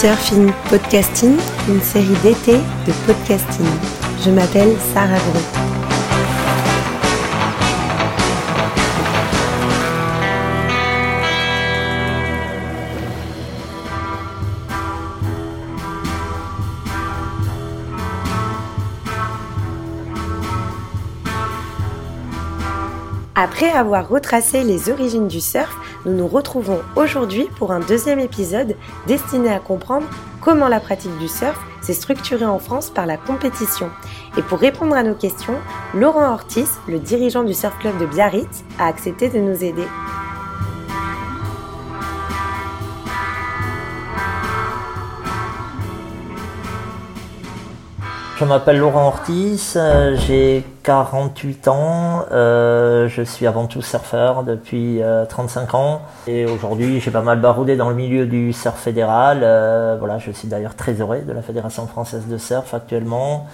Surfing Podcasting, une série d'été de podcasting. Je m'appelle Sarah Gros. Après avoir retracé les origines du surf, nous nous retrouvons aujourd'hui pour un deuxième épisode destiné à comprendre comment la pratique du surf s'est structurée en France par la compétition. Et pour répondre à nos questions, Laurent Ortiz, le dirigeant du surf club de Biarritz, a accepté de nous aider. Je m'appelle Laurent Ortiz, euh, j'ai 48 ans, euh, je suis avant tout surfeur depuis 35 euh, ans et aujourd'hui j'ai pas mal baroudé dans le milieu du surf fédéral. voilà, je suis d'ailleurs trésorier de la Fédération française de surf actuellement.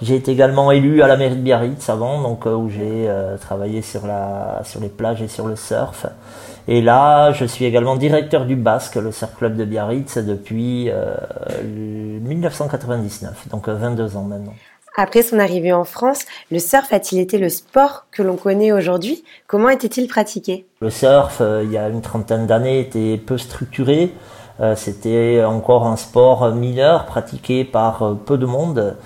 J'ai été également élu à la mairie de Biarritz avant, donc où j'ai travaillé sur la sur les plages et sur le surf. Et là, je suis également directeur du Basque, le Surf Club de Biarritz, depuis 1999, euh, donc 22 euh, ans maintenant. Après son arrivée en France, le surf a-t-il été le sport que l'on connaît aujourd'hui? Comment était-il pratiqué? Le surf, euh, il y a une trentaine d'années, était peu structuré. C'était encore un sport mineur pratiqué par peu de monde.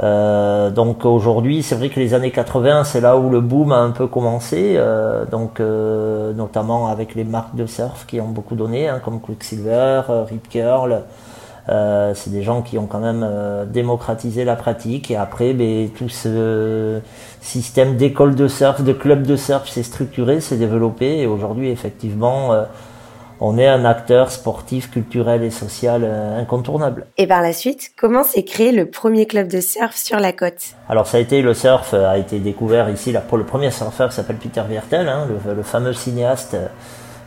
Euh, donc aujourd'hui, c'est vrai que les années 80, c'est là où le boom a un peu commencé, euh, donc euh, notamment avec les marques de surf qui ont beaucoup donné, hein, comme Quicksilver, Rip Curl. c'est des gens qui ont quand même démocratisé la pratique et après, ben, tout ce système d'école de surf, de club de surf s'est structuré, s'est développé et aujourd'hui, effectivement, on est un acteur sportif, culturel et social euh, incontournable. Et par la suite, comment s'est créé le premier club de surf sur la côte? Alors ça a été le surf a été découvert ici là pour le premier surfeur s'appelle Peter Viertel, hein, le, fameux cinéaste euh,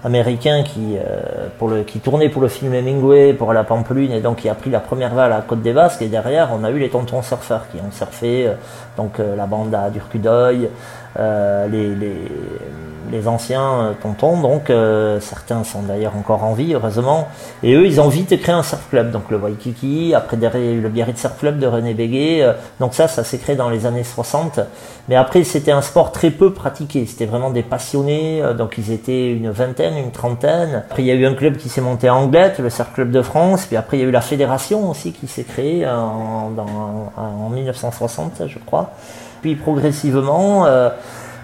américain qui euh, pour le qui tournait pour le film Hemingway pour la Pampelune et donc qui a pris la première vague à la côte des Basques et derrière on a eu les tontons surfeurs qui ont surfé donc la bande à Durcudoy les, les les anciens euh, tontons, donc euh, certains sont d'ailleurs encore en vie, heureusement, et eux, ils ont vite créé un surf club, donc le Waikiki, après le Biarritz Surf Club de René Béguet, euh, donc ça, ça s'est créé dans les années 60, mais après, c'était un sport très peu pratiqué, c'était vraiment des passionnés, donc ils étaient une vingtaine, une trentaine, après il y a eu un club qui s'est monté à Anglette, le Surf Club de France, puis après il y a eu la fédération aussi qui s'est créée en, en 1960, je crois, puis progressivement,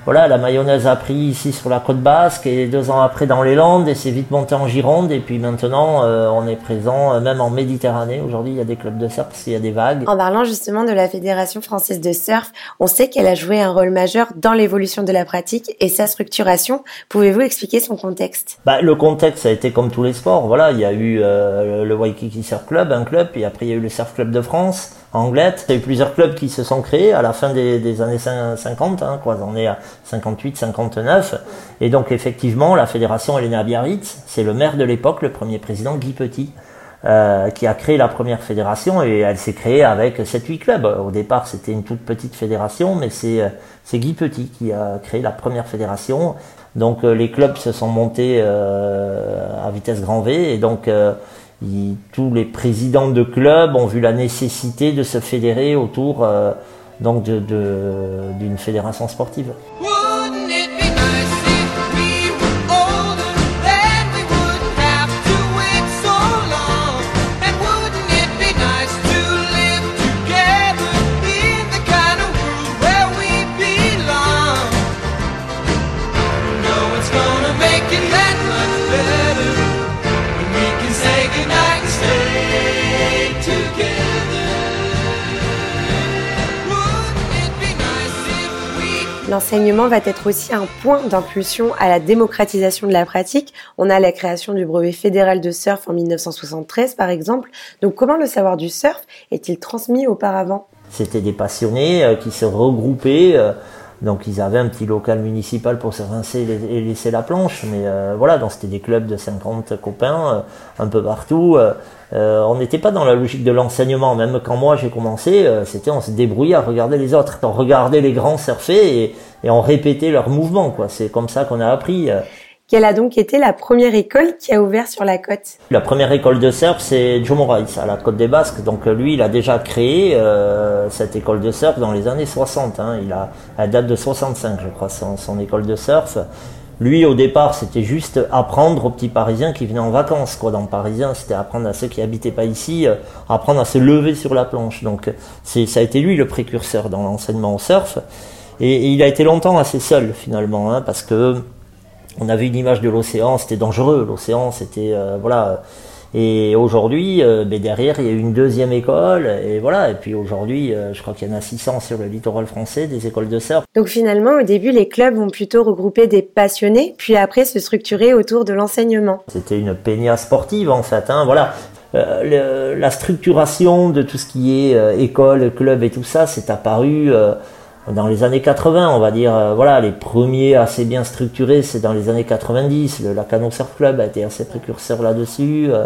voilà, la mayonnaise a pris ici sur la côte basque et deux ans après dans les Landes et c'est vite monté en Gironde et puis maintenant euh, on est présent euh, même en Méditerranée. Aujourd'hui il y a des clubs de surf il y a des vagues. En parlant justement de la Fédération française de surf, on sait qu'elle a joué un rôle majeur dans l'évolution de la pratique et sa structuration. Pouvez-vous expliquer son contexte? Bah, Le contexte ça a été comme tous les sports. Voilà, il y a eu euh, le Waikiki Surf Club, un club, et après il y a eu le Surf Club de France. Anglette. Il y a eu plusieurs clubs qui se sont créés à la fin des, années 50, hein, quoi. On est à 58, 59. Et donc, effectivement, la fédération, elle est née à Biarritz. C'est le maire de l'époque, le premier président, Guy Petit. Euh, qui a créé la première fédération et elle s'est créée avec 7-8 clubs. Au départ, c'était une toute petite fédération, mais c'est Guy Petit qui a créé la première fédération. Donc euh, les clubs se sont montés euh, à vitesse grand V et donc tous les présidents de clubs ont vu la nécessité de se fédérer autour euh, donc d'une de, fédération sportive. L'enseignement va être aussi un point d'impulsion à la démocratisation de la pratique. On a la création du brevet fédéral de surf en 1973 par exemple. Donc comment le savoir du surf est-il transmis auparavant? C'était des passionnés euh, qui se regroupaient. Euh, donc ils avaient un petit local municipal pour se rincer et laisser la planche, mais euh, voilà, donc c'était des clubs de 50 copains un peu partout. Euh, on n'était pas dans la logique de l'enseignement. Même quand moi j'ai commencé, euh, c'était on se débrouillait à regarder les autres. On regardait les grands surfer et, et on répétait leurs mouvements. C'est comme ça qu'on a appris. Euh. Quelle a donc été la première école qui a ouvert sur la côte? La première école de surf, c'est Joe Moraes à la côte des Basques. Donc lui, il a déjà créé euh, cette école de surf dans les années 60. Hein. Il a, elle date de 65, je crois, son, école de surf. Lui, au départ, c'était juste apprendre aux petits Parisiens qui venaient en vacances. Quoi. Dans Parisien, c'était apprendre à ceux qui habitaient pas ici, euh, apprendre à se lever sur la planche. Donc, ça a été lui le précurseur dans l'enseignement au surf. Et, il a été longtemps assez seul finalement, hein, parce que on avait une image de l'océan, c'était dangereux. L'océan, c'était euh, voilà et aujourd'hui, euh, ben derrière, il y a eu une deuxième école, et voilà. Et puis aujourd'hui, euh, je crois qu'il y en a 600 sur le littoral français, des écoles de surf. Donc finalement, au début, les clubs vont plutôt regrouper des passionnés, puis après se structurer autour de l'enseignement. C'était une peña sportive en fait, hein, voilà. La structuration de tout ce qui est école, club et tout ça, c'est apparu dans les années 80, on va dire, euh, voilà, les premiers assez bien structurés, c'est dans les années 90. Le Lacano Surf Club a été assez précurseur là-dessus. Euh,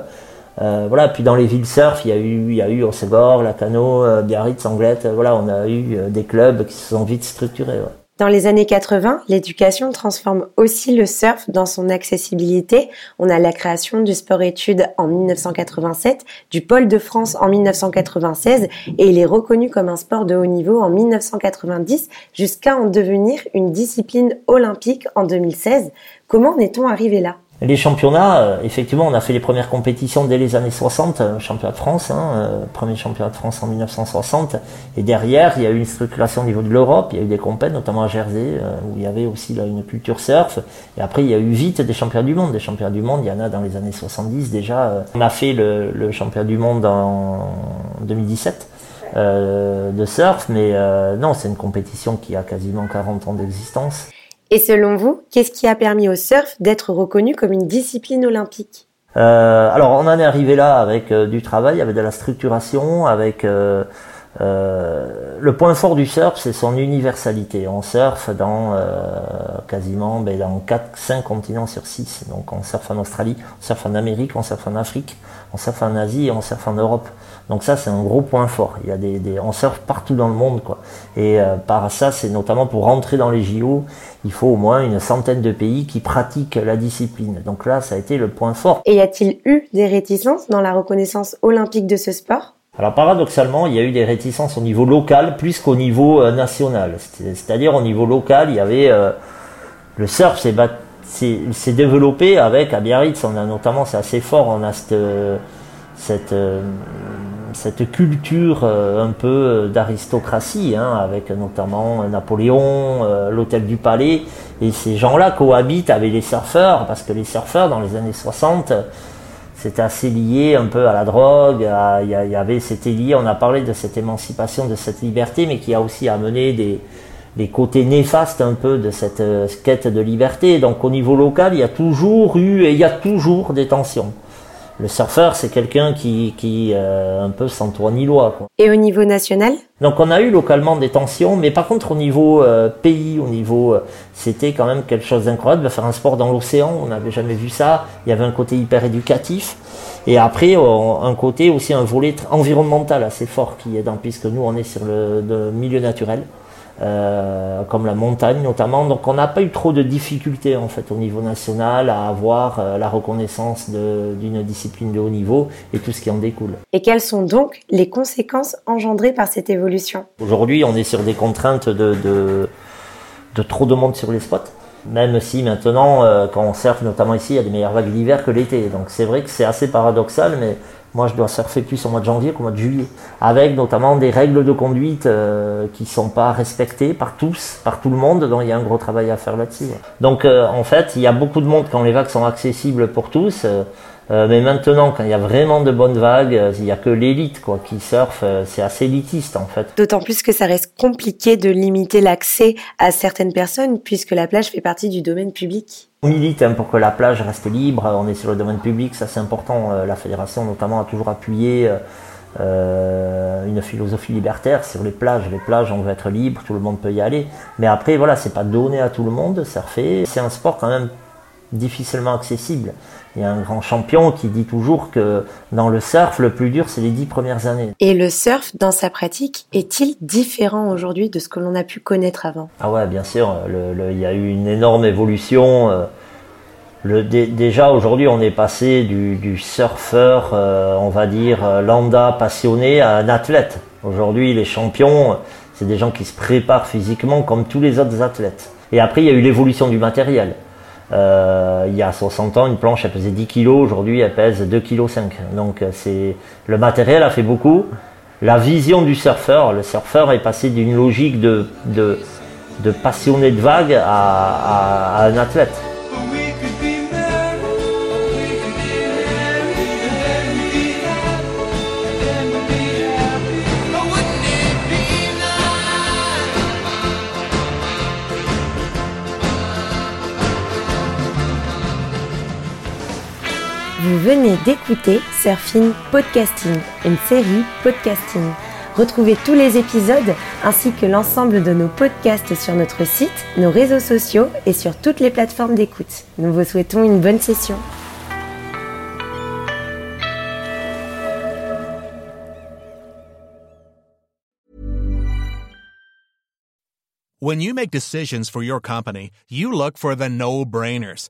euh, voilà, puis dans les villes surf, il y a eu, il y a eu Osegor, Lacano, Biarritz, Anglette. voilà, on a eu des clubs qui se sont vite structurés. Dans les années 80, l'éducation transforme aussi le surf dans son accessibilité. On a la création du sport-études en 1987, du pôle de France en 1996 et il est reconnu comme un sport de haut niveau en 1990 jusqu'à en devenir une discipline olympique en 2016. Comment en est-on arrivé là? Les championnats, euh, effectivement, on a fait les premières compétitions dès les années 60, euh, championnat de France, hein, euh, premier championnat de France en 1960. Et derrière, il y a eu une structuration au niveau de l'Europe, il y a eu des compètes, notamment à Jersey, où il y avait aussi là, une culture surf. Et après, il y a eu vite des championnats du monde. Des championnats du monde, il y en a dans les années 70 déjà. On a fait le, le championnat du monde en 2017. de surf, mais non, c'est une compétition qui a quasiment 40 ans d'existence. Et selon vous, qu'est-ce qui a permis au surf d'être reconnu comme une discipline olympique? Euh, Alors on en est arrivé là avec euh, du travail, avec de la structuration, avec euh, euh, le point fort du surf, c'est son universalité. On surfe dans euh, quasiment ben, dans 4, 5 continents sur 6. Donc on surfe en Australie, on surfe en Amérique, on surfe en Afrique, on surfe en Asie et on surfe en Europe. Donc ça c'est un gros point fort. Il y a des, des on surfe partout dans le monde quoi. Et euh, par ça c'est notamment pour rentrer dans les JO, il faut au moins une centaine de pays qui pratiquent la discipline. Donc là ça a été le point fort. Et y a-t-il eu des réticences dans la reconnaissance olympique de ce sport? Alors paradoxalement, il y a eu des réticences au niveau local plus qu'au niveau euh, national. C'est-à-dire au niveau local, il y avait euh, le surf s'est développé avec à Biarritz. On a notamment, c'est assez fort, on a cette cette, euh, cette culture un peu d'aristocratie, hein, avec notamment Napoléon, l'hôtel du Palais, et ces gens-là cohabitent avec les surfeurs, parce que les surfeurs dans les années 60 c'était assez lié un peu à la drogue. Il y, avait, c'était lié. On a parlé de cette émancipation, de cette liberté, mais qui a aussi amené des, côtés néfastes un peu de cette euh, quête de liberté. Donc au niveau local, il y a toujours eu et il y a toujours des tensions le surfeur, c'est quelqu'un qui, qui euh, un peu sans toi ni loi. Quoi. Et au niveau national? Donc on a eu localement des tensions, mais par contre au niveau euh, pays, au niveau, euh, c'était quand même quelque chose d'incroyable de faire un sport dans l'océan. On n'avait jamais vu ça. Il y avait un côté hyper éducatif. Et après, un côté aussi un volet environnemental assez fort qui est dans, puisque nous on est sur le, le milieu naturel. Euh, comme la montagne notamment. Donc on n'a pas eu trop de difficultés en fait au niveau national à avoir euh, la reconnaissance d'une discipline de haut niveau et tout ce qui en découle. Et quelles sont donc les conséquences engendrées par cette évolution? Aujourd'hui on est sur des contraintes de, de, de, trop de monde sur les spots. Même si maintenant, euh, quand on surfe, notamment ici, il y a des meilleures vagues d'hiver que l'été. Donc c'est vrai que c'est assez paradoxal, mais moi, je dois surfer plus au mois de janvier qu'au mois de juillet, avec notamment des règles de conduite euh, qui sont pas respectées par tous, par tout le monde. Donc, il y a un gros travail à faire là-dessus. Donc, euh, en fait, il y a beaucoup de monde quand les vagues sont accessibles pour tous. Euh, euh, mais maintenant, quand il y a vraiment de bonnes vagues, il n'y a que l'élite quoi qui surfe. c'est assez élitiste en fait. D'autant plus que ça reste compliqué de limiter l'accès à certaines personnes puisque la plage fait partie du domaine public. On milite hein, pour que la plage reste libre, on est sur le domaine public, ça c'est important. Euh, la fédération notamment a toujours appuyé euh, euh, une philosophie libertaire sur les plages. Les plages, on veut être libre, tout le monde peut y aller. Mais après, voilà, c'est pas donné à tout le monde, surfer. C'est un sport quand même difficilement accessible. Il y a un grand champion qui dit toujours que dans le surf, le plus dur, c'est les dix premières années. Et le surf, dans sa pratique, est-il différent aujourd'hui de ce que l'on a pu connaître avant? Ah ouais, bien sûr. il y a eu une énorme évolution. Euh, le, déjà aujourd'hui on est passé du, surfeur, euh, on va dire euh, lambda passionné à un athlète. Aujourd'hui les champions, c'est des gens qui se préparent physiquement comme tous les autres athlètes. Et après il y a eu l'évolution du matériel. Euh, il y a 60 ans, une planche elle pesait 10 kg, aujourd'hui elle pèse 2 kg 5. Donc c'est le matériel a fait beaucoup. La vision du surfeur, le surfeur est passé d'une logique de, de, passionné de vague à un athlète. Venez d'écouter Surfing Podcasting, une série podcasting. Retrouvez tous les épisodes ainsi que l'ensemble de nos podcasts sur notre site, nos réseaux sociaux et sur toutes les plateformes d'écoute. Nous vous souhaitons une bonne session. When you make decisions for your company, you look for the no-brainers.